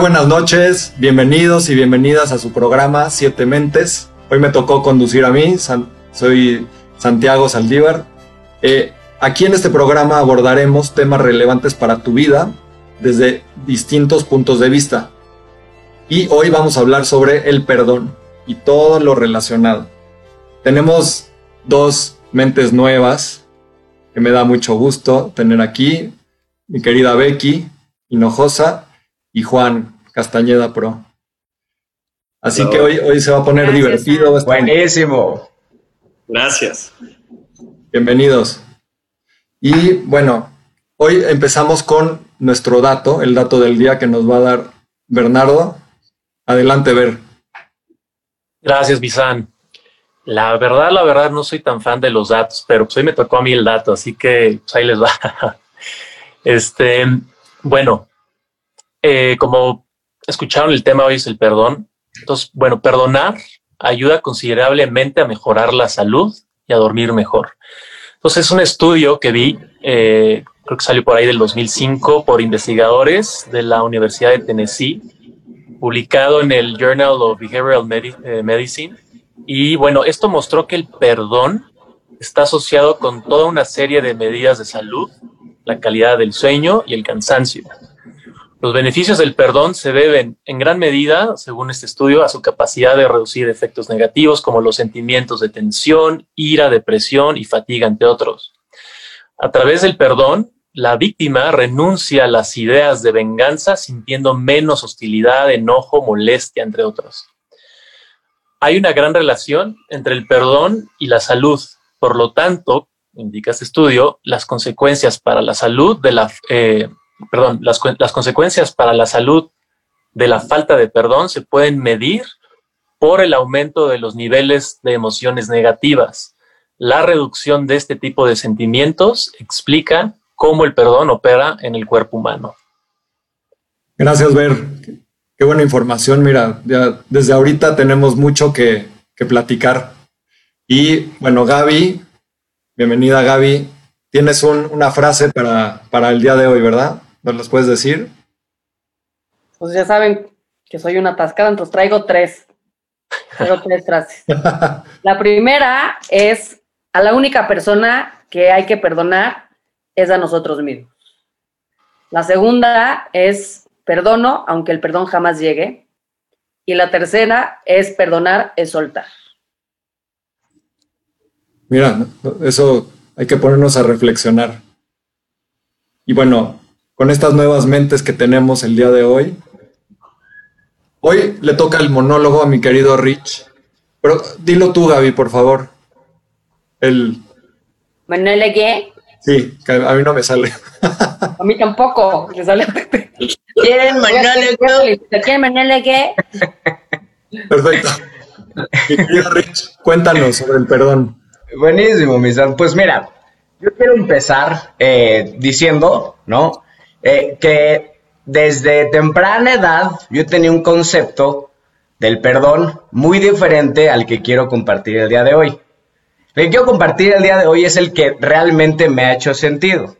Buenas noches, bienvenidos y bienvenidas a su programa Siete Mentes. Hoy me tocó conducir a mí, soy Santiago Saldívar. Eh, aquí en este programa abordaremos temas relevantes para tu vida desde distintos puntos de vista. Y hoy vamos a hablar sobre el perdón y todo lo relacionado. Tenemos dos mentes nuevas que me da mucho gusto tener aquí, mi querida Becky Hinojosa y Juan Castañeda Pro. Así que hoy, hoy se va a poner divertido. Buenísimo. Gracias. Bienvenidos. Y bueno, hoy empezamos con nuestro dato, el dato del día que nos va a dar Bernardo. Adelante, Ver. Gracias, Bisan. La verdad, la verdad, no soy tan fan de los datos, pero pues hoy me tocó a mí el dato, así que pues ahí les va. Este, bueno, eh, como escucharon, el tema hoy es el perdón. Entonces, bueno, perdonar ayuda considerablemente a mejorar la salud y a dormir mejor. Entonces, es un estudio que vi, eh, creo que salió por ahí del 2005 por investigadores de la Universidad de Tennessee, publicado en el Journal of Behavioral eh, Medicine. Y bueno, esto mostró que el perdón está asociado con toda una serie de medidas de salud, la calidad del sueño y el cansancio. Los beneficios del perdón se deben en gran medida, según este estudio, a su capacidad de reducir efectos negativos como los sentimientos de tensión, ira, depresión y fatiga, entre otros. A través del perdón, la víctima renuncia a las ideas de venganza sintiendo menos hostilidad, enojo, molestia, entre otros. Hay una gran relación entre el perdón y la salud. Por lo tanto, indica este estudio, las consecuencias para la salud de la, eh, perdón, las, las consecuencias para la salud de la falta de perdón se pueden medir por el aumento de los niveles de emociones negativas. La reducción de este tipo de sentimientos explica cómo el perdón opera en el cuerpo humano. Gracias, Ver. Qué buena información. Mira, ya desde ahorita tenemos mucho que, que platicar. Y bueno, Gaby, bienvenida Gaby. Tienes una frase para, para el día de hoy, ¿verdad? ¿Nos las puedes decir? Pues ya saben que soy una atascada, entonces traigo tres. Traigo tres frases. La primera es, a la única persona que hay que perdonar es a nosotros mismos. La segunda es, perdono aunque el perdón jamás llegue. Y la tercera es, perdonar es soltar. Mira, eso hay que ponernos a reflexionar. Y bueno, con estas nuevas mentes que tenemos el día de hoy. Hoy le toca el monólogo a mi querido Rich. Pero dilo tú, Gaby, por favor. El. ¿Manuel qué? Sí, a mí no me sale. A mí tampoco, le sale a Pepe. ¿Quieren. Perfecto. Mi querido Rich, cuéntanos sobre el perdón. Buenísimo, Misan. Pues mira, yo quiero empezar eh, diciendo, ¿no? Eh, que desde temprana edad yo tenía un concepto del perdón muy diferente al que quiero compartir el día de hoy. El que quiero compartir el día de hoy es el que realmente me ha hecho sentido.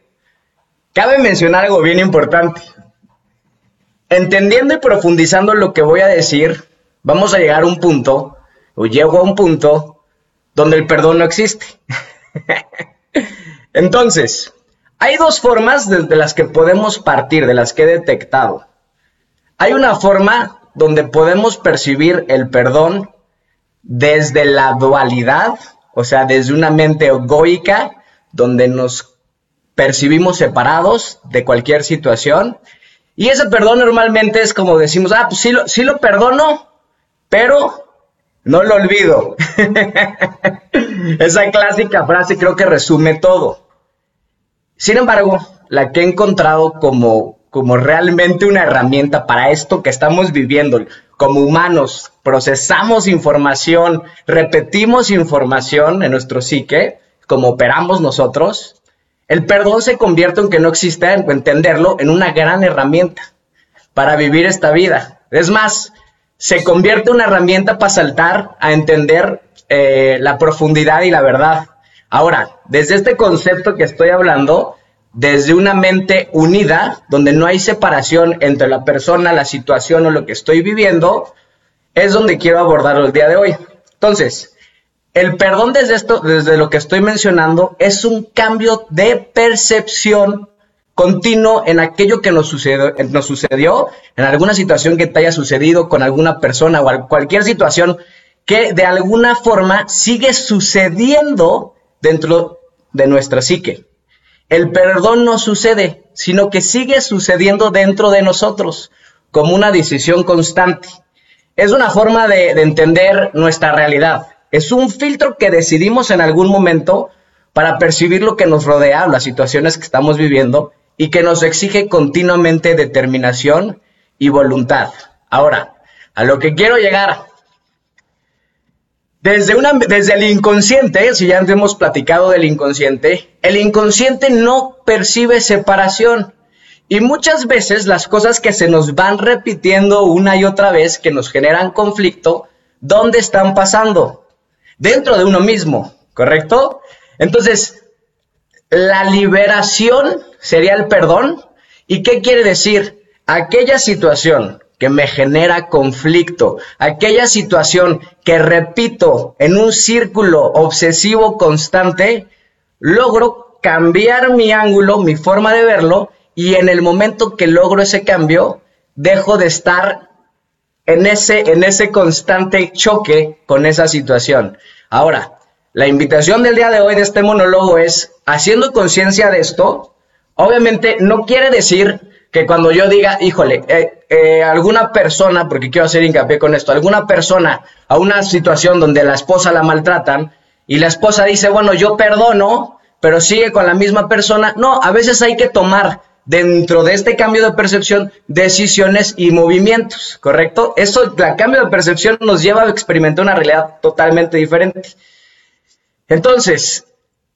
Cabe mencionar algo bien importante. Entendiendo y profundizando lo que voy a decir, vamos a llegar a un punto, o llego a un punto, donde el perdón no existe. Entonces, hay dos formas de, las que podemos partir, de las que he detectado. Hay una forma donde podemos percibir el perdón desde la dualidad, o sea, desde una mente egoica, donde nos percibimos separados de cualquier situación. Y ese perdón normalmente es como decimos, ah, pues sí lo, sí lo perdono, pero no lo olvido. Esa clásica frase creo que resume todo. Sin embargo, la que he encontrado como, como realmente una herramienta para esto que estamos viviendo, como humanos, procesamos información, repetimos información en nuestro psique, como operamos nosotros, el perdón se convierte en que no existe, en entenderlo, en una gran herramienta para vivir esta vida. Es más, se convierte en una herramienta para saltar a entender eh, la profundidad y la verdad. Ahora, desde este concepto que estoy hablando, desde una mente unida, donde no hay separación entre la persona, la situación o lo que estoy viviendo, es donde quiero abordarlo el día de hoy. Entonces, el perdón desde esto, desde lo que estoy mencionando, es un cambio de percepción continuo en aquello que nos sucedió, nos sucedió, en alguna situación que te haya sucedido con alguna persona o cualquier situación que de alguna forma sigue sucediendo dentro de nuestra psique. El perdón no sucede, sino que sigue sucediendo dentro de nosotros como una decisión constante. Es una forma de, entender nuestra realidad. Es un filtro que decidimos en algún momento para percibir lo que nos rodea, las situaciones que estamos viviendo y que nos exige continuamente determinación y voluntad. Ahora, a lo que quiero llegar desde, el inconsciente, si ya hemos platicado del inconsciente, el inconsciente no percibe separación. Y muchas veces las cosas que se nos van repitiendo una y otra vez, que nos generan conflicto, ¿dónde están pasando? Dentro de uno mismo, ¿correcto? Entonces, la liberación sería el perdón. ¿Y qué quiere decir? Aquella situación que me genera conflicto, aquella situación que repito en un círculo obsesivo constante, logro cambiar mi ángulo, mi forma de verlo, y en el momento que logro ese cambio, dejo de estar en ese, en ese constante choque con esa situación. Ahora, la invitación del día de hoy de este monólogo es, haciendo conciencia de esto, obviamente no quiere decir que cuando yo diga, híjole, eh, eh, alguna persona, porque quiero hacer hincapié con esto, alguna persona a una situación donde la esposa la maltratan y la esposa dice, bueno, yo perdono, pero sigue con la misma persona. No, a veces hay que tomar dentro de este cambio de percepción decisiones y movimientos, ¿correcto? Eso, el cambio de percepción nos lleva a experimentar una realidad totalmente diferente. Entonces,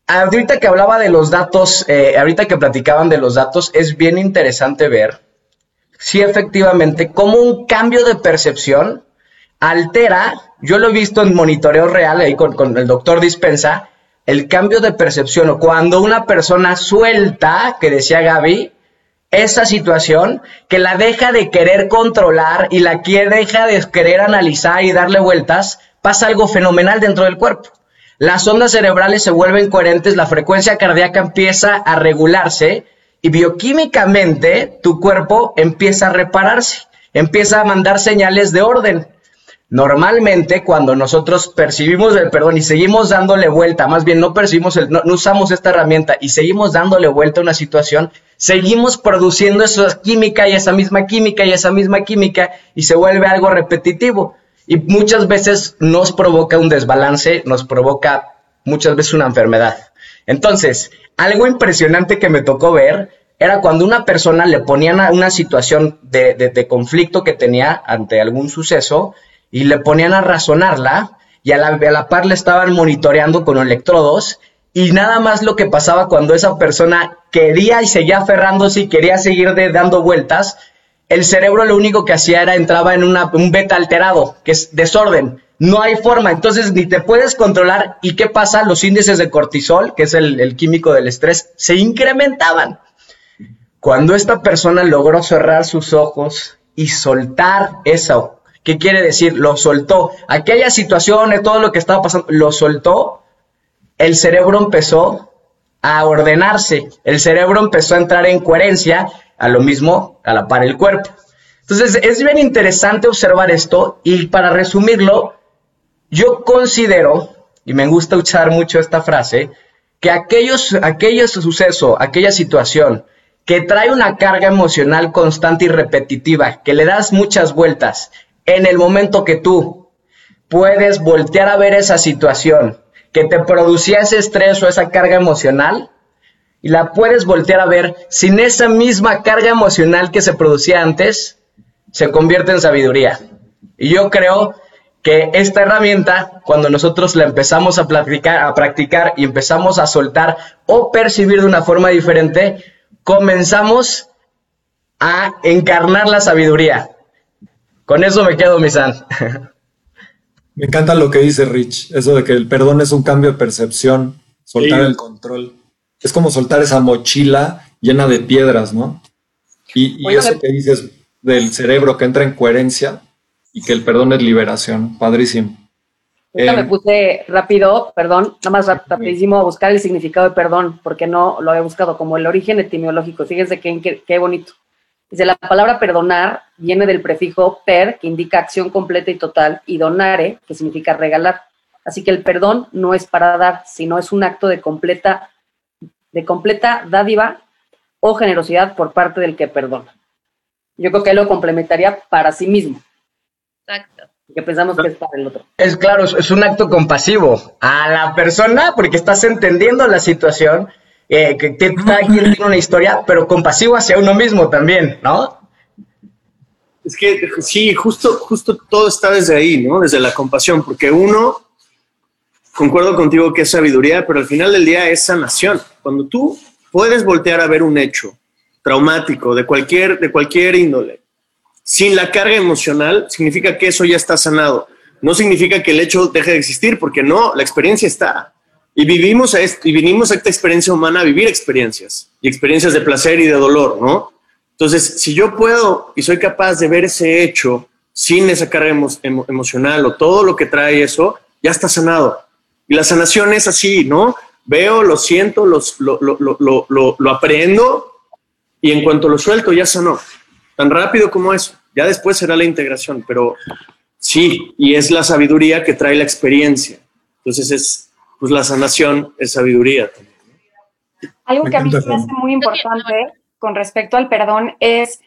ahorita que hablaba de los datos, eh, ahorita que platicaban de los datos, es bien interesante ver si efectivamente cómo un cambio de percepción altera, yo lo he visto en monitoreo real ahí con, con el doctor Dispensa, el cambio de percepción o cuando una persona suelta, que decía Gaby, esa situación, que la deja de querer controlar y la quiere, deja de querer analizar y darle vueltas, pasa algo fenomenal dentro del cuerpo las ondas cerebrales se vuelven coherentes, la frecuencia cardíaca empieza a regularse y bioquímicamente tu cuerpo empieza a repararse, empieza a mandar señales de orden. Normalmente cuando nosotros percibimos el perdón y seguimos dándole vuelta, más bien no percibimos el, no, usamos esta herramienta y seguimos dándole vuelta a una situación, seguimos produciendo esa química y esa misma química y esa misma química y se vuelve algo repetitivo. Y muchas veces nos provoca un desbalance, nos provoca muchas veces una enfermedad. Entonces, algo impresionante que me tocó ver era cuando una persona le ponían a una situación de, conflicto que tenía ante algún suceso y le ponían a razonarla y a la, a la par le estaban monitoreando con electrodos y nada más lo que pasaba cuando esa persona quería y seguía aferrándose y quería seguir dando vueltas, el cerebro lo único que hacía era entraba en un beta alterado, que es desorden. No hay forma, entonces ni te puedes controlar. ¿Y qué pasa? Los índices de cortisol, que es el, químico del estrés, se incrementaban. Cuando esta persona logró cerrar sus ojos y soltar eso, ¿qué quiere decir? Lo soltó. Aquella situación, todo lo que estaba pasando, lo soltó. El cerebro empezó a ordenarse, el cerebro empezó a entrar en coherencia a lo mismo a la par el cuerpo. Entonces es bien interesante observar esto y para resumirlo, yo considero, y me gusta usar mucho esta frase, que aquellos, aquellos suceso, aquella situación que trae una carga emocional constante y repetitiva, que le das muchas vueltas, en el momento que tú puedes voltear a ver esa situación que te producía ese estrés o esa carga emocional, y la puedes voltear a ver sin esa misma carga emocional que se producía antes, se convierte en sabiduría. Y yo creo que esta herramienta, cuando nosotros la empezamos a practicar, a practicar y empezamos a soltar o percibir de una forma diferente, comenzamos a encarnar la sabiduría. Con eso me quedo, mi san. Me encanta lo que dice Rich, eso de que el perdón es un cambio de percepción, soltar el control. Es como soltar esa mochila llena de piedras, ¿no? Y, eso que dices del cerebro que entra en coherencia y que el perdón es liberación, padrísimo. me eh, puse rápido, perdón, nada más rapidísimo a buscar el significado de perdón, porque no lo había buscado como el origen etimológico. Fíjense qué, qué bonito. Dice, la palabra perdonar viene del prefijo per, que indica acción completa y total, y donare, que significa regalar. Así que el perdón no es para dar, sino es un acto de completa, de completa dádiva o generosidad por parte del que perdona. Yo creo que él lo complementaría para sí mismo. Exacto. Que pensamos que es para el otro. Es claro, es un acto compasivo a la persona porque estás entendiendo la situación, eh, que, cada quien tiene una historia, pero compasivo hacia uno mismo también, ¿no? Es que sí, justo, justo todo está desde ahí, ¿no? Desde la compasión, porque uno concuerdo contigo que es sabiduría, pero al final del día es sanación. Cuando tú puedes voltear a ver un hecho traumático de cualquier, de cualquier índole, sin la carga emocional, significa que eso ya está sanado. No significa que el hecho deje de existir, porque no, la experiencia está. Y vivimos a esto, y vinimos a esta experiencia humana a vivir experiencias, y experiencias de placer y de dolor, ¿no? Entonces, si yo puedo y soy capaz de ver ese hecho sin esa carga emocional o todo lo que trae eso, ya está sanado. Y la sanación es así, ¿no? Veo, lo siento, los, lo, lo, lo, lo, aprendo y en cuanto lo suelto ya sanó. Tan rápido como eso. Ya después será la integración, pero sí, y es la sabiduría que trae la experiencia. Entonces es, pues la sanación es sabiduría también. Algo que a mí me hace muy importante con respecto al perdón es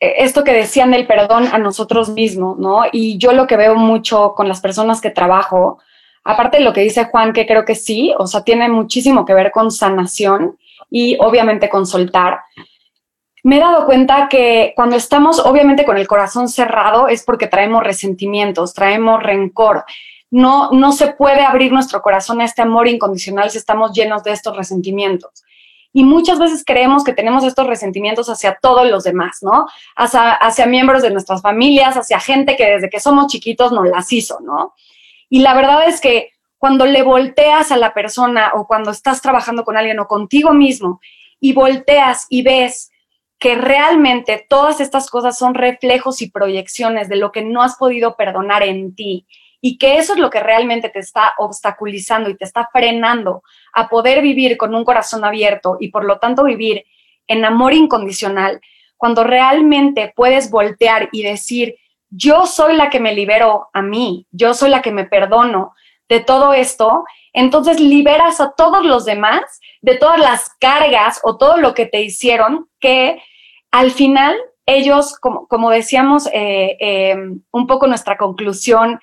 eh, esto que decían del perdón a nosotros mismos, ¿no? Y yo lo que veo mucho con las personas que trabajo, Aparte de lo que dice Juan, que creo que sí, o sea, tiene muchísimo que ver con sanación y obviamente con soltar. Me he dado cuenta que cuando estamos obviamente con el corazón cerrado es porque traemos resentimientos, traemos rencor. No, no se puede abrir nuestro corazón a este amor incondicional si estamos llenos de estos resentimientos. Y muchas veces creemos que tenemos estos resentimientos hacia todos los demás, ¿no? Hacia, hacia miembros de nuestras familias, hacia gente que desde que somos chiquitos nos las hizo, ¿no? Y la verdad es que cuando le volteas a la persona o cuando estás trabajando con alguien o contigo mismo y volteas y ves que realmente todas estas cosas son reflejos y proyecciones de lo que no has podido perdonar en ti y que eso es lo que realmente te está obstaculizando y te está frenando a poder vivir con un corazón abierto y por lo tanto vivir en amor incondicional, cuando realmente puedes voltear y decir, yo soy la que me libero a mí, yo soy la que me perdono de todo esto, entonces liberas a todos los demás de todas las cargas o todo lo que te hicieron que al final ellos, como, como decíamos, eh, eh, un poco nuestra conclusión,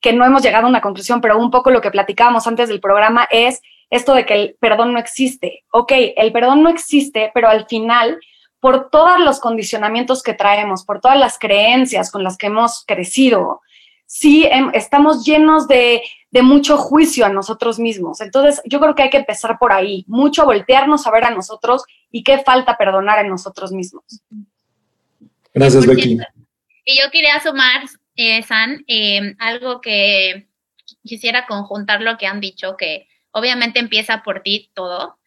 que no hemos llegado a una conclusión, pero un poco lo que platicábamos antes del programa es esto de que el perdón no existe. Ok, el perdón no existe, pero al final por todos los condicionamientos que traemos, por todas las creencias con las que hemos crecido, sí em, estamos llenos de, mucho juicio a nosotros mismos. Entonces, yo creo que hay que empezar por ahí, mucho voltearnos a ver a nosotros y qué falta perdonar en nosotros mismos. Gracias, Becky. Y yo quería sumar, eh, San, em, algo que quisiera conjuntar lo que han dicho, que obviamente empieza por ti todo,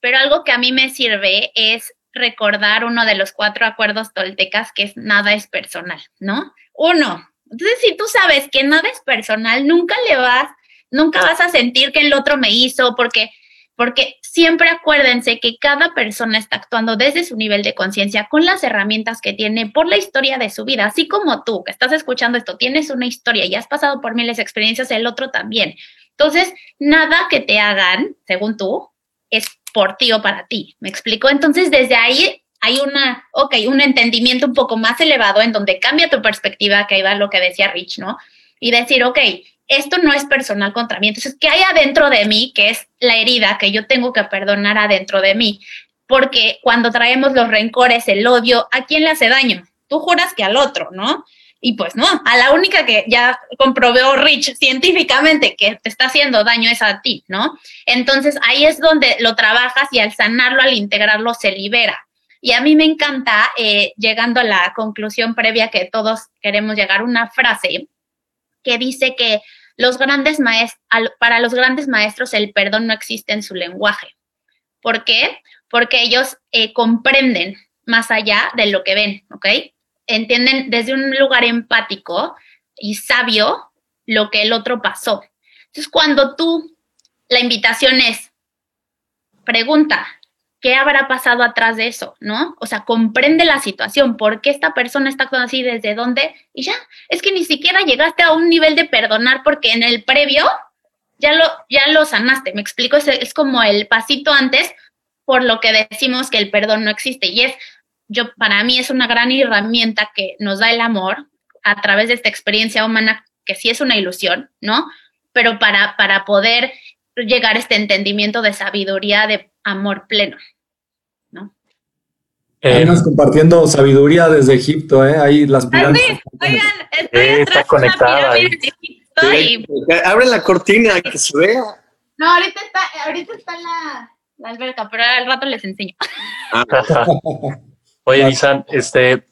pero algo que a mí me sirve es recordar uno de los cuatro acuerdos toltecas, que es nada es personal, ¿no? Uno. Entonces, si tú sabes que nada es personal, nunca le vas, nunca vas a sentir que el otro me hizo, porque, porque siempre acuérdense que cada persona está actuando desde su nivel de conciencia, con las herramientas que tiene, por la historia de su vida, así como tú, que estás escuchando esto, tienes una historia y has pasado por miles de experiencias, el otro también. Entonces, nada que te hagan, según tú, es por ti o para ti. ¿Me explico? Entonces, desde ahí hay una, ok, un entendimiento un poco más elevado en donde cambia tu perspectiva, que va lo que decía Rich, ¿no? Y decir, ok, esto no es personal contra mí. Entonces, ¿qué hay adentro de mí? Que es la herida que yo tengo que perdonar adentro de mí. Porque cuando traemos los rencores, el odio, ¿a quién le hace daño? Tú juras que al otro, ¿no? Y pues no, a la única que ya comprobó Rich científicamente que te está haciendo daño es a ti, ¿no? Entonces ahí es donde lo trabajas y al sanarlo, al integrarlo, se libera. Y a mí me encanta, eh, llegando a la conclusión previa que todos queremos llegar, una frase que dice que los grandes maestros, para los grandes maestros el perdón no existe en su lenguaje. ¿Por qué? Porque ellos eh, comprenden más allá de lo que ven, ¿ok? Entienden desde un lugar empático y sabio lo que el otro pasó. Entonces, cuando tú, la invitación es, pregunta, ¿qué habrá pasado atrás de eso? ¿No? O sea, comprende la situación, por qué esta persona está actuando así, desde dónde, y ya, es que ni siquiera llegaste a un nivel de perdonar porque en el previo ya lo, ya lo sanaste, me explico, es, es como el pasito antes por lo que decimos que el perdón no existe y es, yo, para mí es una gran herramienta que nos da el amor a través de esta experiencia humana que sí es una ilusión, ¿no? Pero para, para poder llegar a este entendimiento de sabiduría, de amor pleno, ¿no? Eh, compartiendo sabiduría desde Egipto, ¿eh? Ahí las ah, pirámides. oigan, estoy está conectada. Abre la cortina que se vea. No, ahorita está, ahorita está la, la alberca, pero al rato les enseño. Oye, Isan, este,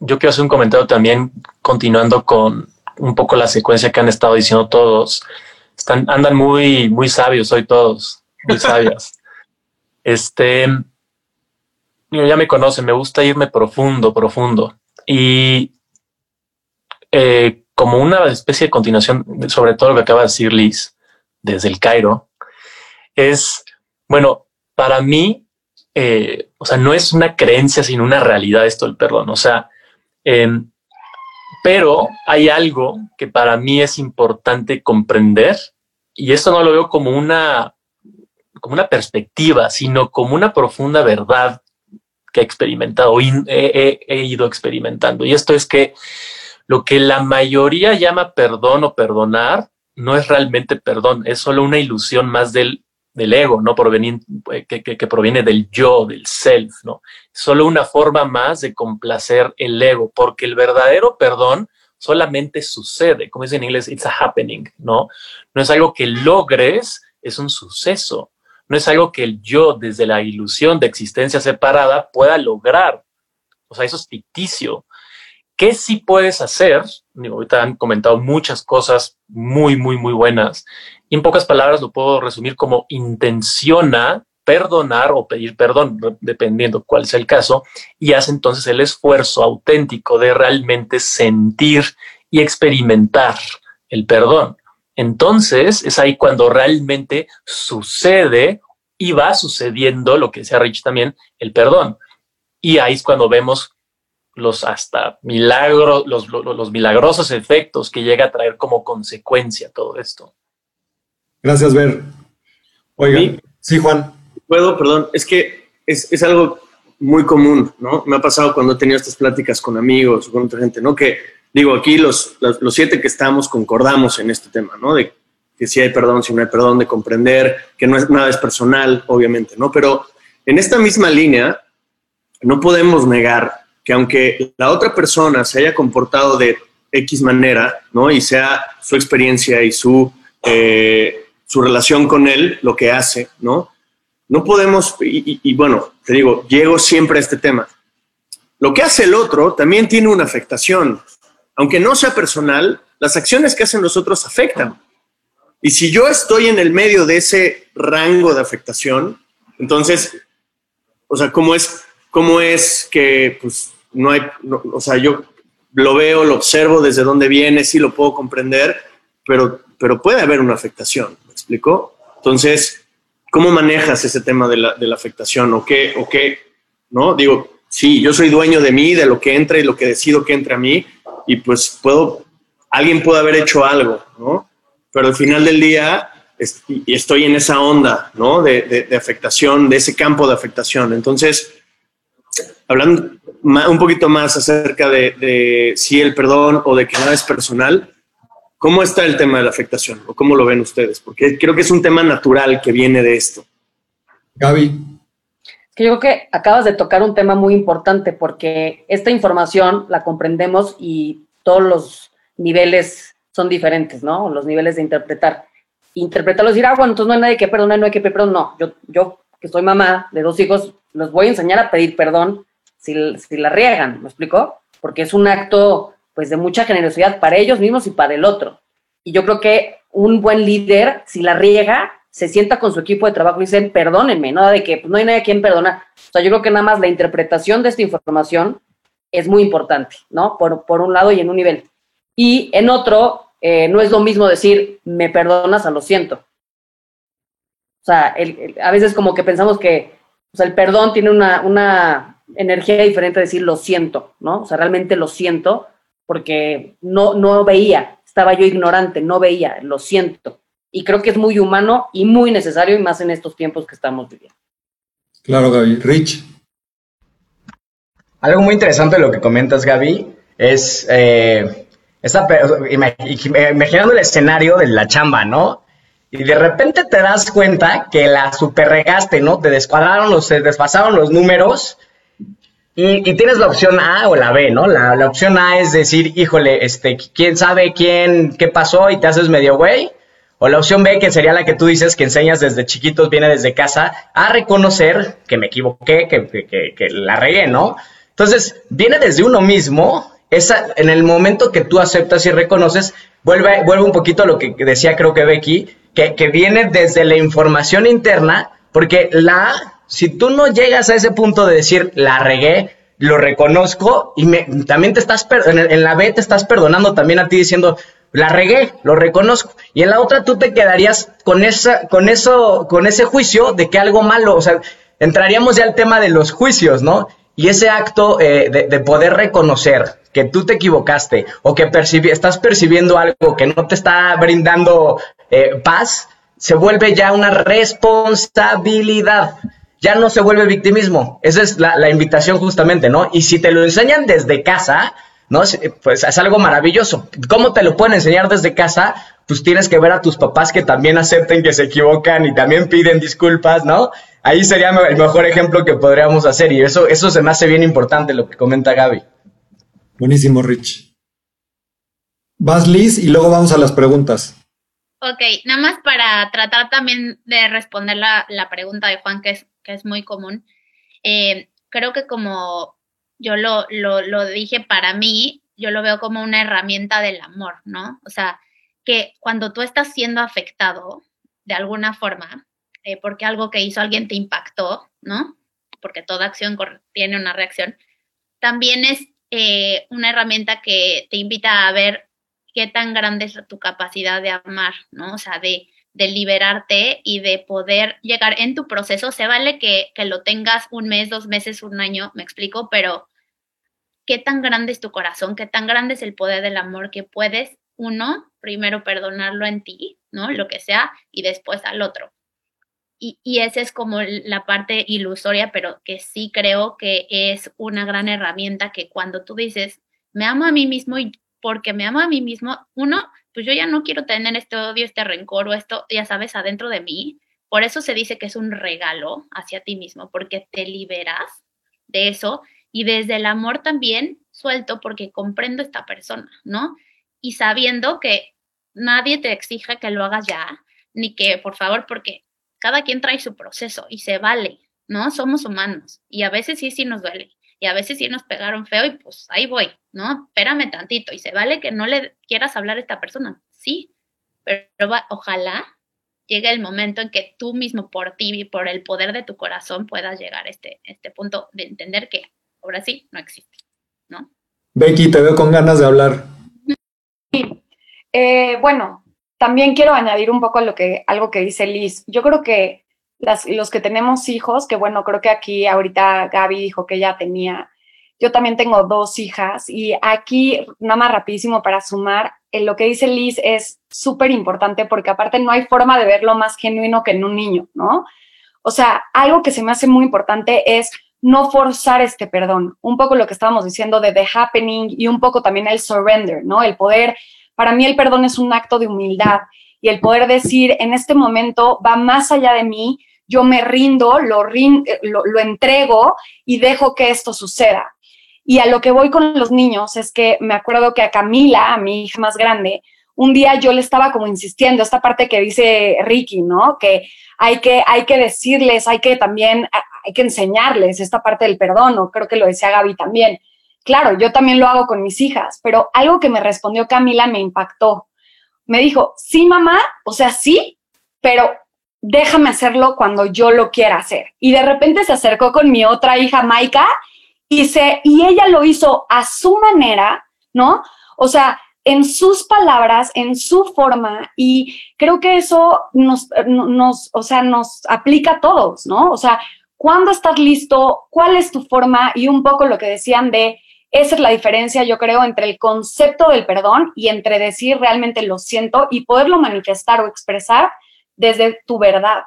yo quiero hacer un comentario también, continuando con un poco la secuencia que han estado diciendo todos. Están, andan muy, muy sabios hoy todos, muy sabias. Este, ya me conocen, me gusta irme profundo, profundo. Y eh, como una especie de continuación sobre todo lo que acaba de decir Liz desde el Cairo, es, bueno, para mí, eh, o sea, no es una creencia, sino una realidad esto del perdón. O sea, em, pero hay algo que para mí es importante comprender y esto no lo veo como una, como una perspectiva, sino como una profunda verdad que he experimentado, he, he ido experimentando. Y esto es que lo que la mayoría llama perdón o perdonar no es realmente perdón, es solo una ilusión más del, del ego, ¿no? Eh, que, que, proviene del yo, del self, ¿no? Solo una forma más de complacer el ego, porque el verdadero perdón solamente sucede, como dice en inglés, it's a happening, ¿no? No es algo que logres, es un suceso. No es algo que el yo, desde la ilusión de existencia separada, pueda lograr. O sea, eso es ficticio. ¿Qué sí puedes hacer? ahorita han comentado muchas cosas muy, muy, muy buenas. Y en pocas palabras lo puedo resumir como intenciona perdonar o pedir perdón, dependiendo cuál sea el caso, y hace entonces el esfuerzo auténtico de realmente sentir y experimentar el perdón. Entonces es ahí cuando realmente sucede y va sucediendo lo que decía Rich también, el perdón. Y ahí es cuando vemos los hasta milagros, los, los, milagrosos efectos que llega a traer como consecuencia todo esto. Gracias, Ver. Oiga, sí, Juan. Puedo, perdón, es que es, es, algo muy común, ¿no? Me ha pasado cuando he tenido estas pláticas con amigos o con otra gente, ¿no? Que digo, aquí los, los, los siete que estamos concordamos en este tema, ¿no? De que si hay perdón, si no hay perdón, de comprender que no es nada es personal, obviamente, ¿no? Pero en esta misma línea, no podemos negar que aunque la otra persona se haya comportado de X manera, ¿no? Y sea su experiencia y su, eh, su relación con él lo que hace, ¿no? No podemos, y, bueno, te digo, llego siempre a este tema. Lo que hace el otro también tiene una afectación. Aunque no sea personal, las acciones que hacen los otros afectan. Y si yo estoy en el medio de ese rango de afectación, entonces, o sea, ¿cómo es, cómo es que pues, no hay, o sea, yo lo veo, lo observo desde dónde viene, sí lo puedo comprender, pero, pero puede haber una afectación, ¿me explico? Entonces, ¿cómo manejas ese tema de la, de la afectación o qué, o qué, no? Digo, sí, yo soy dueño de mí, de lo que entra y lo que decido que entre a mí, y pues puedo, alguien puede haber hecho algo, ¿no? Pero al final del día estoy en esa onda, ¿no? De, de afectación, de ese campo de afectación. Entonces, hablando un poquito más acerca de, si el perdón o de que nada es personal, ¿cómo está el tema de la afectación o cómo lo ven ustedes? Porque creo que es un tema natural que viene de esto. Gaby. Que yo creo que acabas de tocar un tema muy importante porque esta información la comprendemos y todos los niveles son diferentes, ¿no? Los niveles de interpretar. Interpretarlo y decir, ah, bueno, entonces no hay nadie que perdonar, no hay que pedir perdón. No, yo, yo que soy mamá de dos hijos, los voy a enseñar a pedir perdón si, la riegan, ¿me explico? Porque es un acto pues de mucha generosidad para ellos mismos y para el otro. Y yo creo que un buen líder, si la riega, se sienta con su equipo de trabajo y dicen, perdónenme, nada de que pues, no hay nadie a quien perdonar. O sea, yo creo que nada más la interpretación de esta información es muy importante, ¿no? Por, por un lado y en un nivel. Y en otro, eh, no es lo mismo decir, me perdonas a lo siento. O sea, a veces como que pensamos que o sea, el perdón tiene una, una energía diferente de decir lo siento, ¿no? O sea, realmente lo siento porque no, no veía, estaba yo ignorante, no veía, lo siento. Y creo que es muy humano y muy necesario, y más en estos tiempos que estamos viviendo. Claro, Gaby. Rich. Algo muy interesante de lo que comentas, Gaby, es eh, imaginando el escenario de la chamba, ¿no? y de repente te das cuenta que la super regaste, ¿no? Te descuadraron los, se desfasaron los números y, tienes la opción A o la B, ¿no? La, opción A es decir, híjole, este, quién sabe quién, qué pasó y te haces medio güey. O la opción B, que sería la que tú dices que enseñas desde chiquitos, viene desde casa, a reconocer que me equivoqué, que, que, que la regué, ¿no? Entonces, viene desde uno mismo, esa, en el momento que tú aceptas y reconoces, vuelve, vuelve un poquito a lo que decía creo que Becky, que, viene desde la información interna, porque la, si tú no llegas a ese punto de decir, la regué, lo reconozco y me, también te estás, en, en, la B te estás perdonando también a ti diciendo, la regué, lo reconozco. Y en la otra tú te quedarías con esa, con eso, con ese juicio de que algo malo, o sea, entraríamos ya al tema de los juicios, ¿no? Y ese acto eh, de, poder reconocer que tú te equivocaste o que estás percibiendo algo que no te está brindando eh, paz, se vuelve ya una responsabilidad. Ya no se vuelve victimismo. Esa es la, invitación justamente, ¿no? Y si te lo enseñan desde casa, ¿no? Pues es algo maravilloso. ¿Cómo te lo pueden enseñar desde casa? Pues tienes que ver a tus papás que también acepten que se equivocan y también piden disculpas, ¿no? ahí sería el mejor ejemplo que podríamos hacer y eso, eso se me hace bien importante lo que comenta Gaby. Buenísimo, Rich. Vas, Liz, y luego vamos a las preguntas. Ok, nada más para tratar también de responder la, pregunta de Juan, que es, que es muy común. Eh, creo que como yo lo, lo, dije para mí, yo lo veo como una herramienta del amor, ¿no? O sea, que cuando tú estás siendo afectado de alguna forma, eh, porque algo que hizo alguien te impactó, ¿no? Porque toda acción tiene una reacción. También es eh, una herramienta que te invita a ver qué tan grande es tu capacidad de amar, ¿no? O sea, de, de liberarte y de poder llegar en tu proceso. Se vale que, que lo tengas un mes, dos meses, un año, me explico, pero qué tan grande es tu corazón, qué tan grande es el poder del amor que puedes, uno, primero perdonarlo en ti, ¿no? Lo que sea, y después al otro y, esa es como la parte ilusoria, pero que sí creo que es una gran herramienta que cuando tú dices, me amo a mí mismo y porque me amo a mí mismo, uno, pues yo ya no quiero tener este odio, este rencor o esto, ya sabes, adentro de mí. Por eso se dice que es un regalo hacia ti mismo, porque te liberas de eso y desde el amor también suelto porque comprendo esta persona, ¿no? Y sabiendo que nadie te exige que lo hagas ya, ni que por favor, porque cada quien trae su proceso y se vale, ¿no? Somos humanos y a veces sí, sí nos duele y a veces sí nos pegaron feo y pues ahí voy, ¿no? Espérame tantito y se vale que no le quieras hablar a esta persona, sí, pero ojalá llegue el momento en que tú mismo por ti y por el poder de tu corazón puedas llegar a este, este punto de entender que ahora sí no existe, ¿no? Becky, te veo con ganas de hablar. Sí. Eh, bueno, también quiero añadir un poco lo que, algo que dice Liz. Yo creo que las, los que tenemos hijos, que bueno, creo que aquí ahorita Gaby dijo que ya tenía, yo también tengo dos hijas y aquí, nada más rapidísimo para sumar, eh, lo que dice Liz es súper importante porque aparte no hay forma de verlo más genuino que en un niño, ¿no? O sea, algo que se me hace muy importante es no forzar este perdón, un poco lo que estábamos diciendo de the happening y un poco también el surrender, ¿no? El poder para mí el perdón es un acto de humildad y el poder decir, en este momento va más allá de mí, yo me rindo, lo, lo, entrego y dejo que esto suceda. Y a lo que voy con los niños es que me acuerdo que a Camila, a mi hija más grande, un día yo le estaba como insistiendo, esta parte que dice Ricky, ¿no? Que hay que, hay que decirles, hay que también, hay que enseñarles esta parte del perdón, o creo que lo decía Gaby también. Claro, yo también lo hago con mis hijas, pero algo que me respondió Camila me impactó. Me dijo, sí, mamá, o sea, sí, pero déjame hacerlo cuando yo lo quiera hacer. Y de repente se acercó con mi otra hija, Maika, y, se, y ella lo hizo a su manera, ¿no? O sea, en sus palabras, en su forma, y creo que eso nos, nos, o sea, nos aplica a todos, ¿no? O sea, ¿cuándo estás listo? ¿Cuál es tu forma? Y un poco lo que decían de, esa es la diferencia, yo creo, entre el concepto del perdón y entre decir realmente lo siento y poderlo manifestar o expresar desde tu verdad.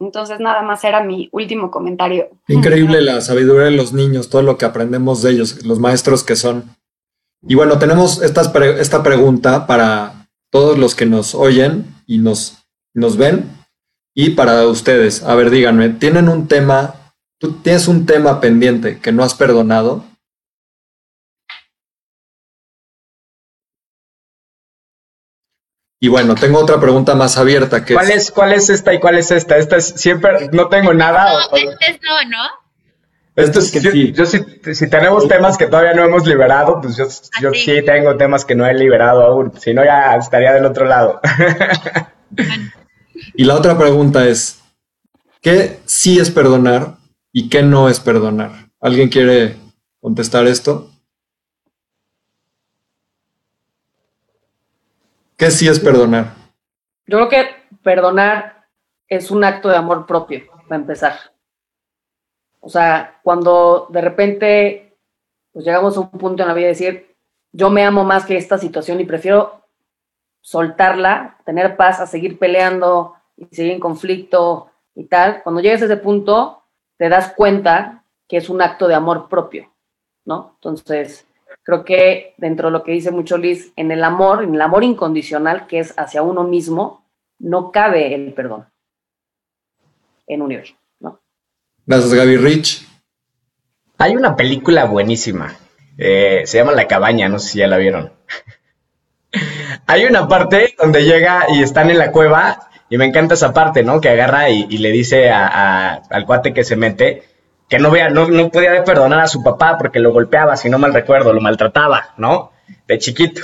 Entonces, nada más era mi último comentario. Increíble la sabiduría de los niños, todo lo que aprendemos de ellos, los maestros que son. Y bueno, tenemos esta, esta pregunta para todos los que nos oyen y nos, nos ven y para ustedes. A ver, díganme, ¿tienen un tema, tú tienes un tema pendiente que no has perdonado? Y bueno, tengo otra pregunta más abierta que ¿Cuál es, cuál es esta y cuál es esta? Esta es siempre, no tengo nada. No, este es no, ¿no? Esto es que sí. Yo, si, si, tenemos temas que todavía no hemos liberado, pues yo, yo sí tengo temas que no he liberado aún. Si no, ya estaría del otro lado. y la otra pregunta es, ¿qué sí es perdonar y qué no es perdonar? ¿Alguien quiere contestar esto? ¿Qué sí es perdonar? Yo creo que perdonar es un acto de amor propio, para empezar. O sea, cuando de repente pues llegamos a un punto en la vida de decir, yo me amo más que esta situación y prefiero soltarla, tener paz, a seguir peleando y seguir en conflicto y tal, cuando llegues a ese punto, te das cuenta que es un acto de amor propio, ¿no? Entonces, Creo que dentro de lo que dice mucho Liz, en el amor, en el amor incondicional que es hacia uno mismo, no cabe el perdón en universo, ¿no? Gracias, Gaby Rich. Hay una película buenísima. Eh, se llama La Cabaña, no sé si ya la vieron. Hay una parte donde llega y están en la cueva, y me encanta esa parte, ¿no? Que agarra y, le dice al cuate que se mete, que no, vea, no, no podía perdonar a su papá porque lo golpeaba, si no mal recuerdo, lo maltrataba, ¿no? De chiquito.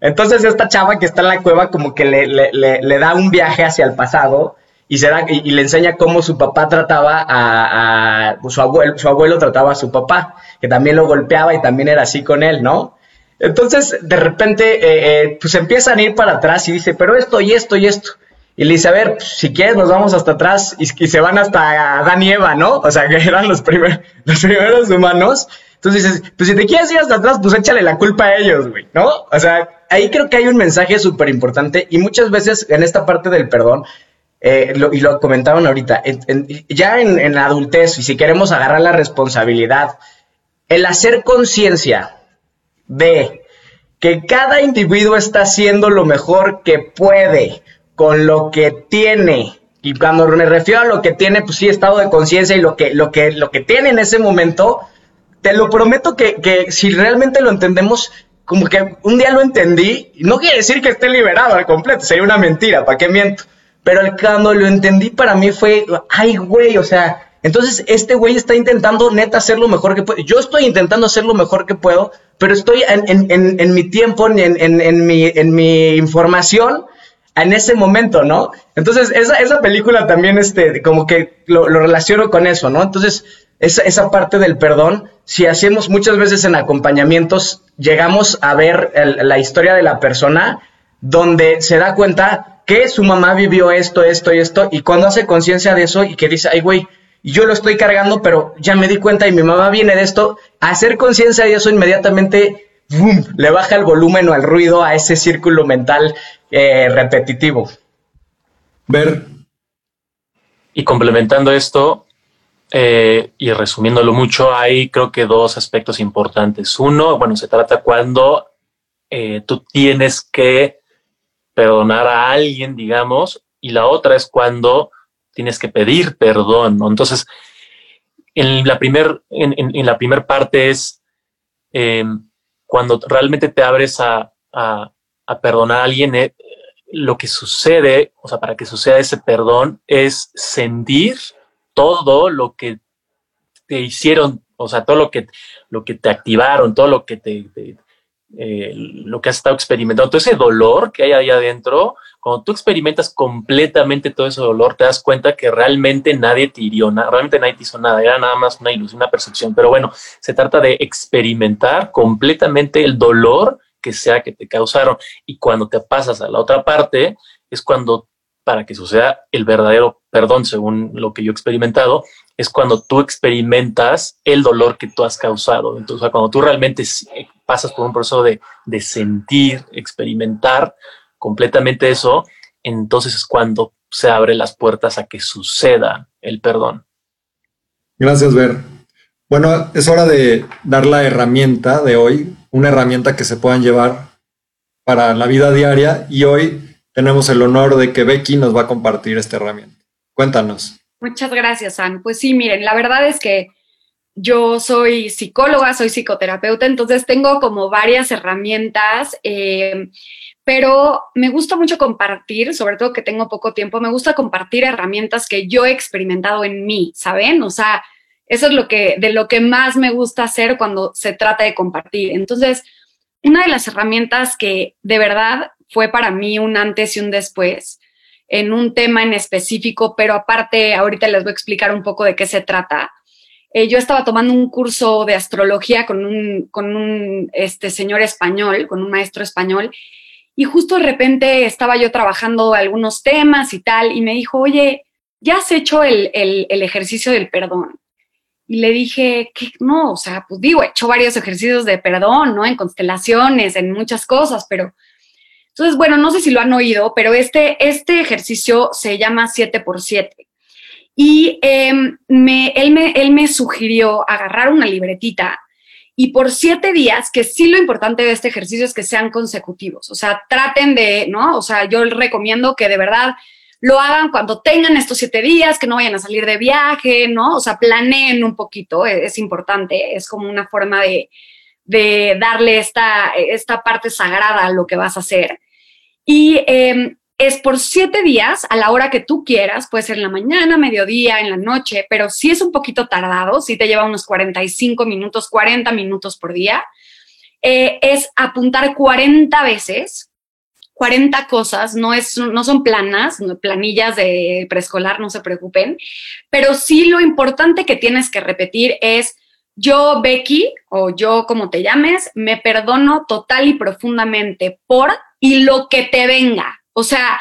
Entonces esta chava que está en la cueva como que le, le, le, da un viaje hacia el pasado y, se y, le enseña cómo su papá trataba a, a, su abuelo, su abuelo trataba a su papá, que también lo golpeaba y también era así con él, ¿no? Entonces de repente eh, eh, pues empiezan a ir para atrás y dice, pero esto y esto y esto. Y le dice, a ver, pues, si quieres nos vamos hasta atrás y, se van hasta Adán y Eva, ¿no? O sea, que eran los, los primeros humanos. Entonces dices, pues si te quieres ir hasta atrás, pues échale la culpa a ellos, güey, ¿no? O sea, ahí creo que hay un mensaje súper importante y muchas veces en esta parte del perdón, eh, y lo comentaban ahorita, ya en, en la adultez y si queremos agarrar la responsabilidad, el hacer conciencia de que cada individuo está haciendo lo mejor que puede con lo que tiene. Y cuando me refiero a lo que tiene, pues sí, estado de conciencia y lo que, lo, que, lo que tiene en ese momento, te lo prometo que, que si realmente lo entendemos, como que un día lo entendí, no quiere decir que esté liberado al completo, sería una mentira, ¿para qué miento? Pero cuando lo entendí para mí fue, ay, güey, o sea, entonces este güey está intentando neta hacer lo mejor que puede. Yo estoy intentando hacer lo mejor que puedo, pero estoy en, en, en mi tiempo, en, en, mi, en mi información, en ese momento, ¿no? Entonces, esa, esa película también, este, como que lo, relaciono con eso, ¿no? Entonces, esa, esa, parte del perdón, si hacemos muchas veces en acompañamientos, llegamos a ver la historia de la persona donde se da cuenta que su mamá vivió esto, esto y esto, y cuando hace conciencia de eso y que dice, ay, güey, yo lo estoy cargando, pero ya me di cuenta y mi mamá viene de esto, hacer conciencia de eso inmediatamente le baja el volumen o el ruido a ese círculo mental eh, repetitivo. Ver. Y complementando esto, eh, y resumiéndolo mucho, hay creo que dos aspectos importantes. Uno, bueno, se trata cuando eh, tú tienes que perdonar a alguien, digamos, y la otra es cuando tienes que pedir perdón. Entonces, en la primera en, la primer parte es cuando realmente te abres a, perdonar a alguien, eh, lo que sucede, o sea, para que suceda ese perdón, es sentir todo lo que te hicieron, o sea, todo lo que, lo que te activaron, todo lo que te, eh, lo que has estado experimentando, todo ese dolor que hay ahí adentro, cuando tú experimentas completamente todo ese dolor, te das cuenta que realmente nadie te hirió, realmente nadie te hizo nada, era nada más una ilusión, una percepción. Pero bueno, se trata de experimentar completamente el dolor que sea que te causaron. Y cuando te pasas a la otra parte, es cuando, para que suceda el verdadero perdón, según lo que yo he experimentado, es cuando tú experimentas el dolor que tú has causado. Entonces, cuando tú realmente pasas por un proceso de, de sentir, experimentar completamente eso, entonces es cuando se abren las puertas a que suceda el perdón. Gracias, Ver. Bueno, es hora de dar la herramienta de hoy, una herramienta que se puedan llevar para la vida diaria y hoy tenemos el honor de que Becky nos va a compartir esta herramienta. Cuéntanos. Muchas gracias, Ann. Pues sí, miren, la verdad es que yo soy psicóloga, soy psicoterapeuta, entonces tengo como varias herramientas, eh, pero me gusta mucho compartir, sobre todo que tengo poco tiempo, me gusta compartir herramientas que yo he experimentado en mí, ¿saben? O sea, eso es lo que, de lo que más me gusta hacer cuando se trata de compartir. Entonces, una de las herramientas que de verdad fue para mí un antes y un después en un tema en específico, pero aparte ahorita les voy a explicar un poco de qué se trata. Eh, yo estaba tomando un curso de astrología con un, con un este, señor español, con un maestro español, y justo de repente estaba yo trabajando algunos temas y tal, y me dijo, oye, ¿ya has hecho el, el, ejercicio del perdón? Y le dije no, o sea, pues digo, he hecho varios ejercicios de perdón, ¿no? En constelaciones, en muchas cosas, pero entonces, bueno, no sé si lo han oído, pero este, este ejercicio se llama 7 por 7 Y em, me, él, me, él me sugirió agarrar una libretita y por siete días, que sí lo importante de este ejercicio es que sean consecutivos, o sea, traten de, ¿no? O sea, yo recomiendo que de verdad lo hagan cuando tengan estos siete días, que no vayan a salir de viaje, ¿no? O sea, planeen un poquito, es, es importante, es como una forma de, de darle esta, esta parte sagrada a lo que vas a hacer. Y em, es por siete días a la hora que tú quieras, puede ser en la mañana, mediodía, en la noche, pero si es un poquito tardado, si te lleva unos 45 minutos, 40 minutos por día, eh, es apuntar 40 veces 40 cosas, no, es, no son planas, planillas de preescolar, no se preocupen, pero sí lo importante que tienes que repetir es, yo, Becky, o yo como te llames, me perdono total y profundamente por y lo que te venga. O sea,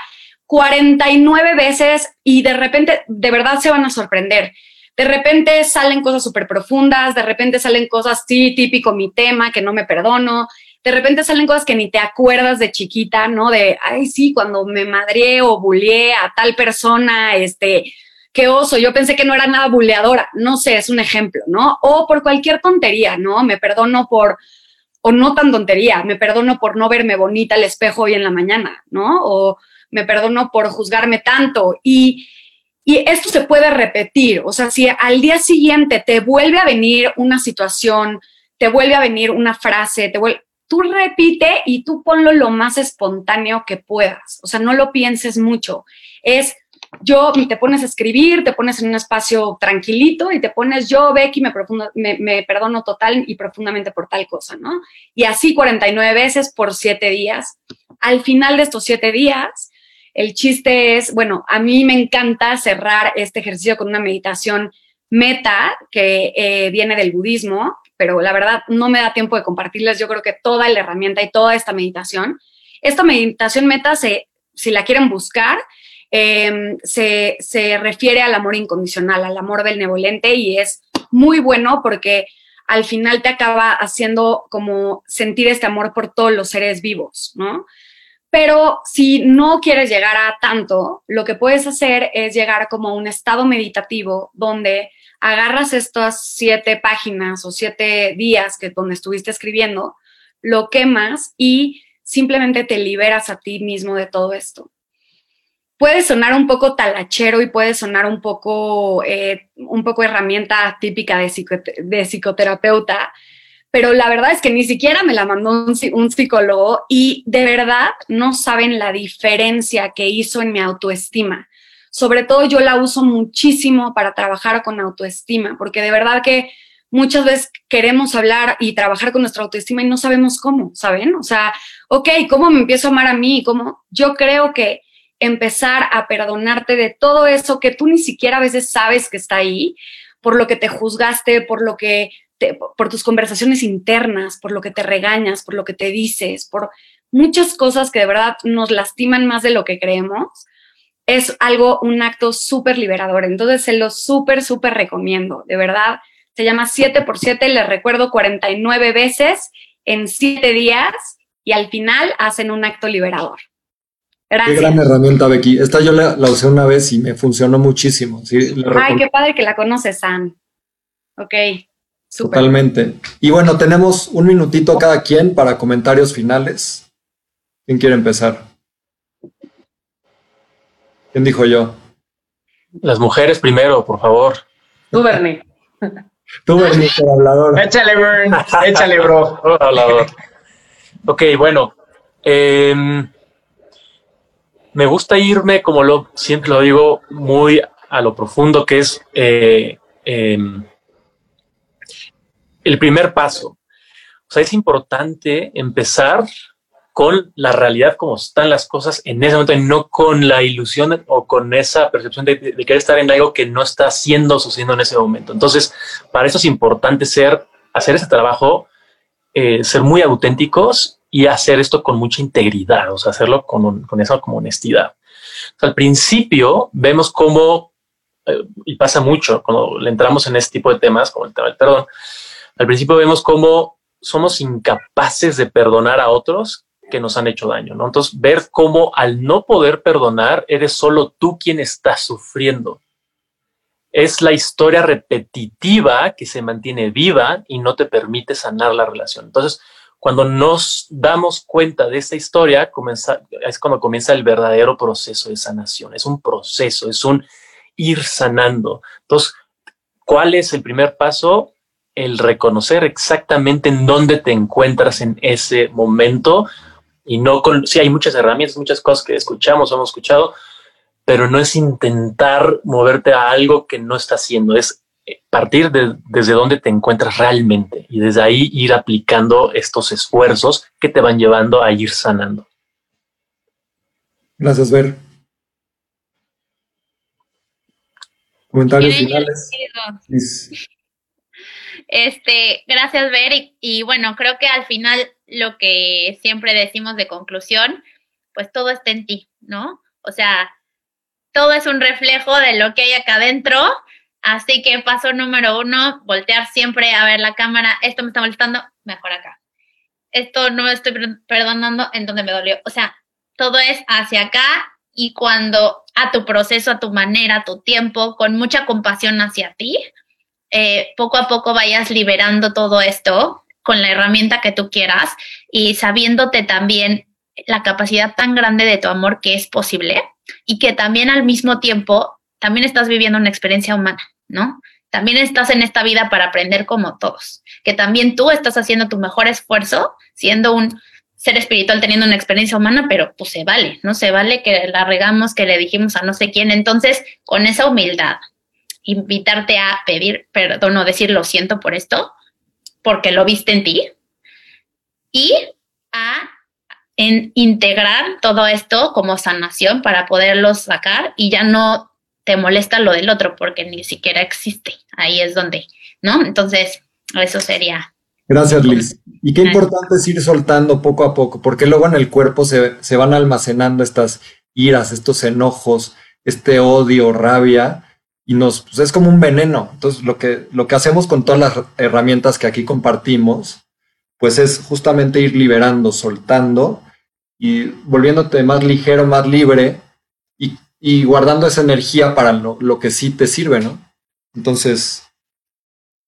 49 veces y de repente, de verdad se van a sorprender. De repente salen cosas súper profundas, de repente salen cosas, sí, típico mi tema, que no me perdono. De repente salen cosas que ni te acuerdas de chiquita, ¿no? De, ay, sí, cuando me madré o bulleé a tal persona, este, qué oso, yo pensé que no era nada buleadora. No sé, es un ejemplo, ¿no? O por cualquier tontería, ¿no? Me perdono por o no tan tontería, me perdono por no verme bonita al espejo hoy en la mañana, ¿no? O me perdono por juzgarme tanto. Y, esto se puede repetir, o sea, si al día siguiente te vuelve a venir una situación, te vuelve a venir una frase, te vuelve, tú repite y tú ponlo lo más espontáneo que puedas, o sea, no lo pienses mucho. Es yo te pones a escribir, te pones en un espacio tranquilito y te pones yo, Becky, me, me, perdono total y profundamente por tal cosa, ¿no? Y así 49 veces por siete días. Al final de estos siete días, el chiste es, bueno, a mí me encanta cerrar este ejercicio con una meditación meta que eh, viene del budismo, pero la verdad no me da tiempo de compartirles, yo creo que toda la herramienta y toda esta meditación. Esta meditación meta, se, si la quieren buscar, Em, se, se refiere al amor incondicional, al amor benevolente y es muy bueno porque al final te acaba haciendo como sentir este amor por todos los seres vivos, ¿no? Pero si no quieres llegar a tanto, lo que puedes hacer es llegar como a un estado meditativo donde agarras estas siete páginas o siete días que donde estuviste escribiendo, lo quemas y simplemente te liberas a ti mismo de todo esto puede sonar un poco talachero y puede sonar un poco, eh, un poco herramienta típica de, psicoterapeuta, pero la verdad es que ni siquiera me la mandó un, un, psicólogo y de verdad no saben la diferencia que hizo en mi autoestima. Sobre todo yo la uso muchísimo para trabajar con autoestima, porque de verdad que muchas veces queremos hablar y trabajar con nuestra autoestima y no sabemos cómo, ¿saben? O sea, ok, ¿cómo me empiezo a amar a mí? ¿Cómo? Yo creo que empezar a perdonarte de todo eso que tú ni siquiera a veces sabes que está ahí, por lo que te juzgaste, por lo que por tus conversaciones internas, por lo que te regañas, por lo que te dices, por muchas cosas que de verdad nos lastiman más de lo que creemos, es algo, un acto súper liberador. Entonces se lo súper, súper recomiendo. De verdad, se llama 7 por 7 les recuerdo 49 veces en 7 días y al final hacen un acto liberador. Gracias. Qué gran herramienta, Becky. Esta yo la, usé una vez y me funcionó muchísimo. Ay, qué padre que la conoces, San. Ok. Totalmente. Y bueno, tenemos un minutito cada quien para comentarios finales. ¿Quién quiere empezar? ¿Quién dijo yo? Las mujeres primero, por favor. Tú, Bernie. Tú, Bernie, el hablador. Échale, Bern. Échale, bro. hablador. Ok, bueno. Em, me gusta irme, como lo siempre lo digo, muy a lo profundo, que es eh, em, el primer paso. O sea, es importante empezar con la realidad como están las cosas en ese momento y no con la ilusión o con esa percepción de, querer estar en algo que no está siendo sucediendo en ese momento. Entonces, para eso es importante ser, hacer ese trabajo, eh, ser muy auténticos y hacer esto con mucha integridad, o sea, hacerlo con, con esa como honestidad. al principio vemos cómo, eh, y pasa mucho cuando le entramos en este tipo de temas, como el tema del perdón, al principio vemos cómo somos incapaces de perdonar a otros que nos han hecho daño, ¿no? Entonces, ver cómo al no poder perdonar, eres solo tú quien está sufriendo. Es la historia repetitiva que se mantiene viva y no te permite sanar la relación. Entonces, cuando nos damos cuenta de esta historia, es cuando comienza el verdadero proceso de sanación. Es un proceso, es un ir sanando. Entonces, ¿cuál es el primer paso? el reconocer exactamente en dónde te encuentras en ese momento y no con, sí hay muchas herramientas, muchas cosas que escuchamos, hemos escuchado, pero no es intentar moverte a algo que no está haciendo, es partir de, desde dónde te encuentras realmente y desde ahí ir aplicando estos esfuerzos que te van llevando a ir sanando. Gracias, Ver. Comentarios finales. Este, gracias, Ver. Y, bueno, creo que al final lo que siempre decimos de conclusión, pues todo está en ti, ¿no? O sea, todo es un reflejo de lo que hay acá adentro. Así que paso número uno, voltear siempre a ver la cámara. Esto me está molestando, mejor acá. Esto no estoy perdonando, en donde me dolió. O sea, todo es hacia acá y cuando a tu proceso, a tu manera, a tu tiempo, con mucha compasión hacia ti, eh, poco a poco vayas liberando todo esto con la herramienta que tú quieras y sabiéndote también la capacidad tan grande de tu amor que es posible y que también al mismo tiempo también estás viviendo una experiencia humana, ¿no? También estás en esta vida para aprender como todos, que también tú estás haciendo tu mejor esfuerzo siendo un ser espiritual teniendo una experiencia humana, pero pues se vale, ¿no? Se vale que la regamos, que le dijimos a no sé quién. Entonces, con esa humildad, invitarte a pedir perdón o decir lo siento por esto, porque lo viste en ti, y a integrar todo esto como sanación para poderlo sacar y ya no te molesta lo del otro porque ni siquiera existe. Ahí es donde, ¿no? Entonces, eso sería. Gracias, Liz. Y qué importante es ir soltando poco a poco, porque luego en el cuerpo se, se van almacenando estas iras, estos enojos, este odio, rabia, y nos, pues es como un veneno. Entonces, lo que, lo que hacemos con todas las herramientas que aquí compartimos, pues es justamente ir liberando, soltando y volviéndote más ligero, más libre y, guardando esa energía para lo, lo, que sí te sirve, ¿no? Entonces,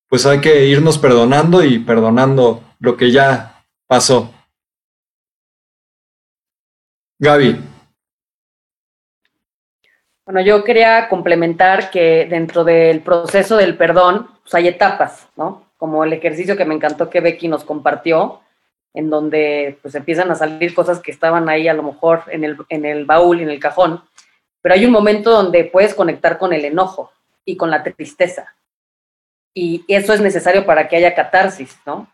pues hay que irnos perdonando y perdonando lo que ya pasó. Gaby. Bueno, yo quería complementar que dentro del proceso del perdón pues hay etapas, ¿no? Como el ejercicio que me encantó que Becky nos compartió, en donde pues empiezan a salir cosas que estaban ahí a lo mejor en el, en el baúl en el cajón, pero hay un momento donde puedes conectar con el enojo y con la tristeza. Y eso es necesario para que haya catarsis, ¿no?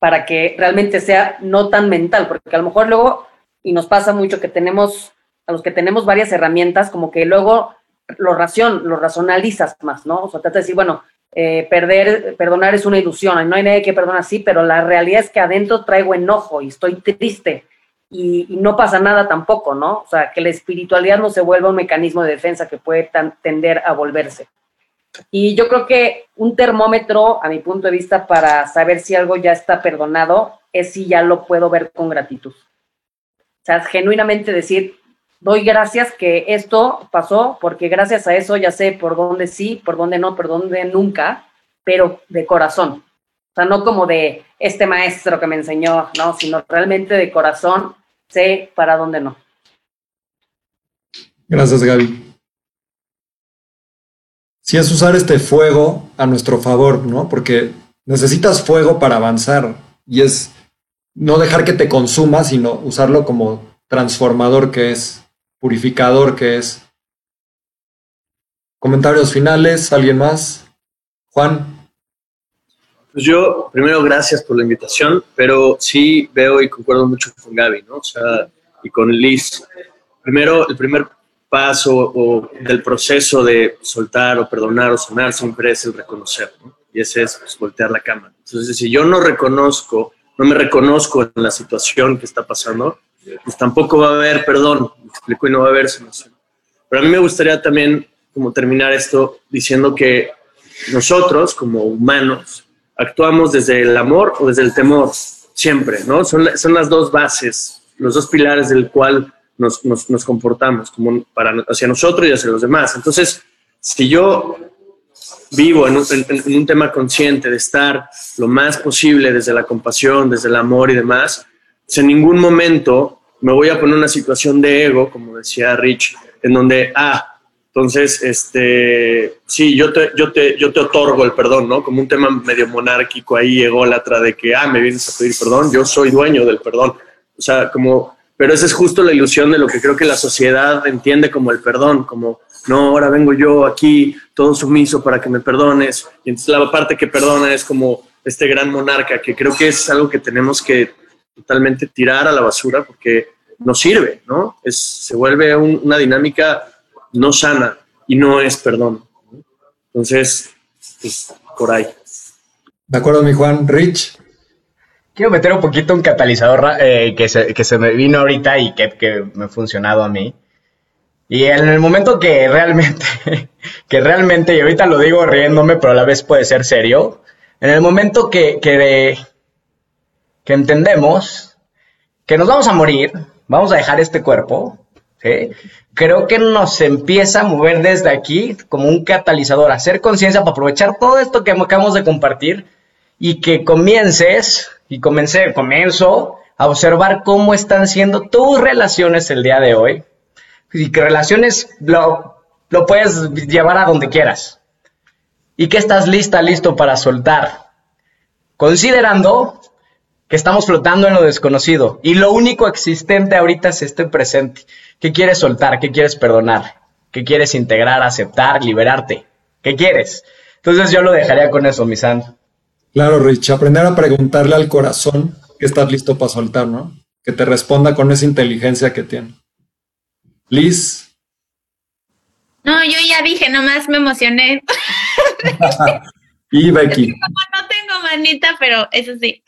Para que realmente sea no tan mental, porque a lo mejor luego, y nos pasa mucho que tenemos, a los que tenemos varias herramientas, como que luego lo ración, lo razonalizas más, ¿no? O sea, trata de decir, bueno, eh, perder, perdonar es una ilusión, no hay nadie que perdonar así, pero la realidad es que adentro traigo enojo y estoy triste y, no pasa nada tampoco, ¿no? O sea, que la espiritualidad no se vuelva un mecanismo de defensa que puede tender a volverse. Y yo creo que un termómetro, a mi punto de vista, para saber si algo ya está perdonado, es si ya lo puedo ver con gratitud. O sea, genuinamente decir, doy gracias que esto pasó, porque gracias a eso ya sé por dónde sí, por dónde no, por dónde nunca, pero de corazón. O sea, no como de este maestro que me enseñó, no, sino realmente de corazón sé para dónde no. Gracias, Gaby. Si es usar este fuego a nuestro favor, ¿no? Porque necesitas fuego para avanzar y es no dejar que te consuma, sino usarlo como transformador que es, purificador que es. Comentarios finales, ¿alguien más? Juan. Pues yo, primero, gracias por la invitación, pero sí veo y concuerdo mucho con Gaby, ¿no? O sea, y con Liz. Primero, el primer paso o del proceso de soltar o perdonar o sanar siempre es el reconocer, ¿no? Y ese es pues, voltear la cama. Entonces, si yo no reconozco, no me reconozco en la situación que está pasando, pues tampoco va a haber perdón, me explico, y no va a haber solución. Pero a mí me gustaría también como terminar esto diciendo que nosotros como humanos actuamos desde el amor o desde el temor, siempre, ¿no? Son, son las dos bases, los dos pilares del cual nos, nos, comportamos, como para, hacia nosotros y hacia los demás. Entonces, si yo vivo en un, en un, tema consciente de estar lo más posible desde la compasión, desde el amor y demás, pues en ningún momento me voy a poner una situación de ego, como decía Rich, en donde, ah, entonces, este, sí, yo te, yo, te, yo te otorgo el perdón, ¿no? Como un tema medio monárquico ahí, ególatra, de que, ah, me vienes a pedir perdón, yo soy dueño del perdón. O sea, como, pero esa es justo la ilusión de lo que creo que la sociedad entiende como el perdón, como, no, ahora vengo yo aquí todo sumiso para que me perdones. Y entonces la parte que perdona es como este gran monarca, que creo que es algo que tenemos que totalmente tirar a la basura porque no sirve, ¿no? Es, se vuelve una dinámica no sana y no es perdón. Entonces, pues, por ahí. De acuerdo, mi Juan. Rich. Quiero meter un poquito un catalizador eh, que, se, que, se, me vino ahorita y que, que, me ha funcionado a mí. Y en el momento que realmente, que realmente, y ahorita lo digo riéndome, pero a la vez puede ser serio, en el momento que, que, que entendemos que nos vamos a morir, vamos a dejar este cuerpo, creo que nos empieza a mover desde aquí como un catalizador, hacer conciencia para aprovechar todo esto que acabamos de compartir y que comiences, y comencé, comienzo a observar cómo están siendo tus relaciones el día de hoy y que relaciones lo, lo puedes llevar a donde quieras y que estás lista, listo para soltar, considerando que estamos flotando en lo desconocido y lo único existente ahorita es este presente. ¿Qué quieres soltar? ¿Qué quieres perdonar? ¿Qué quieres integrar, aceptar, liberarte? ¿Qué quieres? Entonces yo lo dejaría con eso, mi santo. Claro, Rich, aprender a preguntarle al corazón que estás listo para soltar, ¿no? Que te responda con esa inteligencia que tiene. Liz. No, yo ya dije, nomás me emocioné. y Becky. Manita, pero eso sí.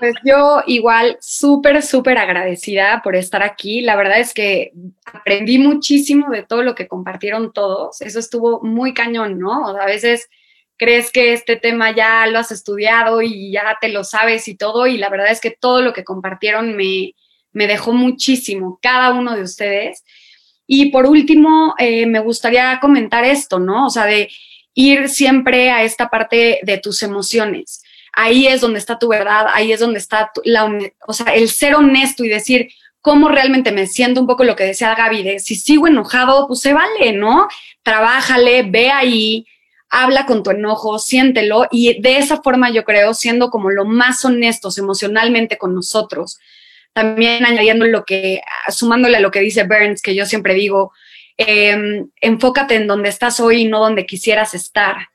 Pues yo igual súper, súper agradecida por estar aquí. La verdad es que aprendí muchísimo de todo lo que compartieron todos. Eso estuvo muy cañón, ¿no? a veces crees que este tema ya lo has estudiado y ya te lo sabes y todo, y la verdad es que todo lo que compartieron me, me dejó muchísimo, cada uno de ustedes. Y por último, eh, me gustaría comentar esto, ¿no? O sea, de ir siempre a esta parte de tus emociones ahí es donde está tu verdad, ahí es donde está la, o sea, el ser honesto y decir cómo realmente me siento, un poco lo que decía Gaby, de si sigo enojado, pues se vale, ¿no? Trabájale, ve ahí, habla con tu enojo, siéntelo y de esa forma yo creo, siendo como lo más honestos emocionalmente con nosotros, también añadiendo lo que, sumándole a lo que dice Burns, que yo siempre digo, em, enfócate en donde estás hoy y no donde quisieras estar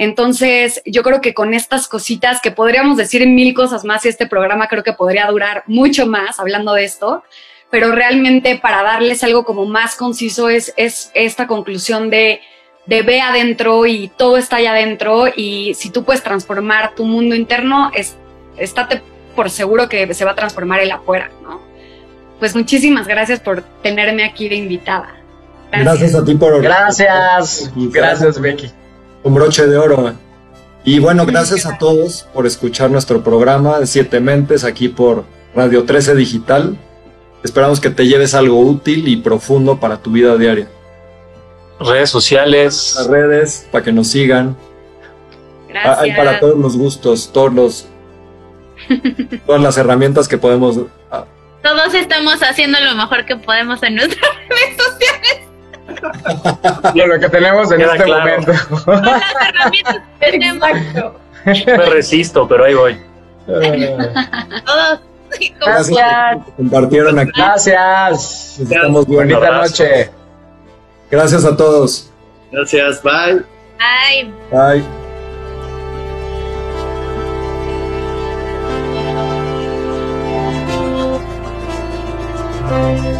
Entonces, yo creo que con estas cositas, que podríamos decir mil cosas más, y este programa creo que podría durar mucho más hablando de esto, pero realmente para darles algo como más conciso es, es esta conclusión de, de ve adentro y todo está allá adentro y si tú puedes transformar tu mundo interno, es, estate por seguro que se va a transformar el afuera, ¿no? Pues muchísimas gracias por tenerme aquí de invitada. Gracias, a ti por... Gracias, gracias Becky. Un broche de oro. Y bueno, gracias a todos por escuchar nuestro programa de Siete Mentes aquí por Radio 13 Digital. Esperamos que te lleves algo útil y profundo para tu vida diaria. Redes sociales. Las redes, para que nos sigan. Gracias. Hay para todos los gustos, todos los, todas las herramientas que podemos. ah, Todos estamos haciendo lo mejor que podemos en nuestras redes sociales y lo que tenemos en Queda este claro. momento. Con las herramientas tenemos. Me resisto, pero ahí voy. Todos. Gracias. Gracias. Compartieron aquí. Gracias. Estamos Bonita noche. Gracias a todos. Gracias. Bye. Bye. Bye. Bye.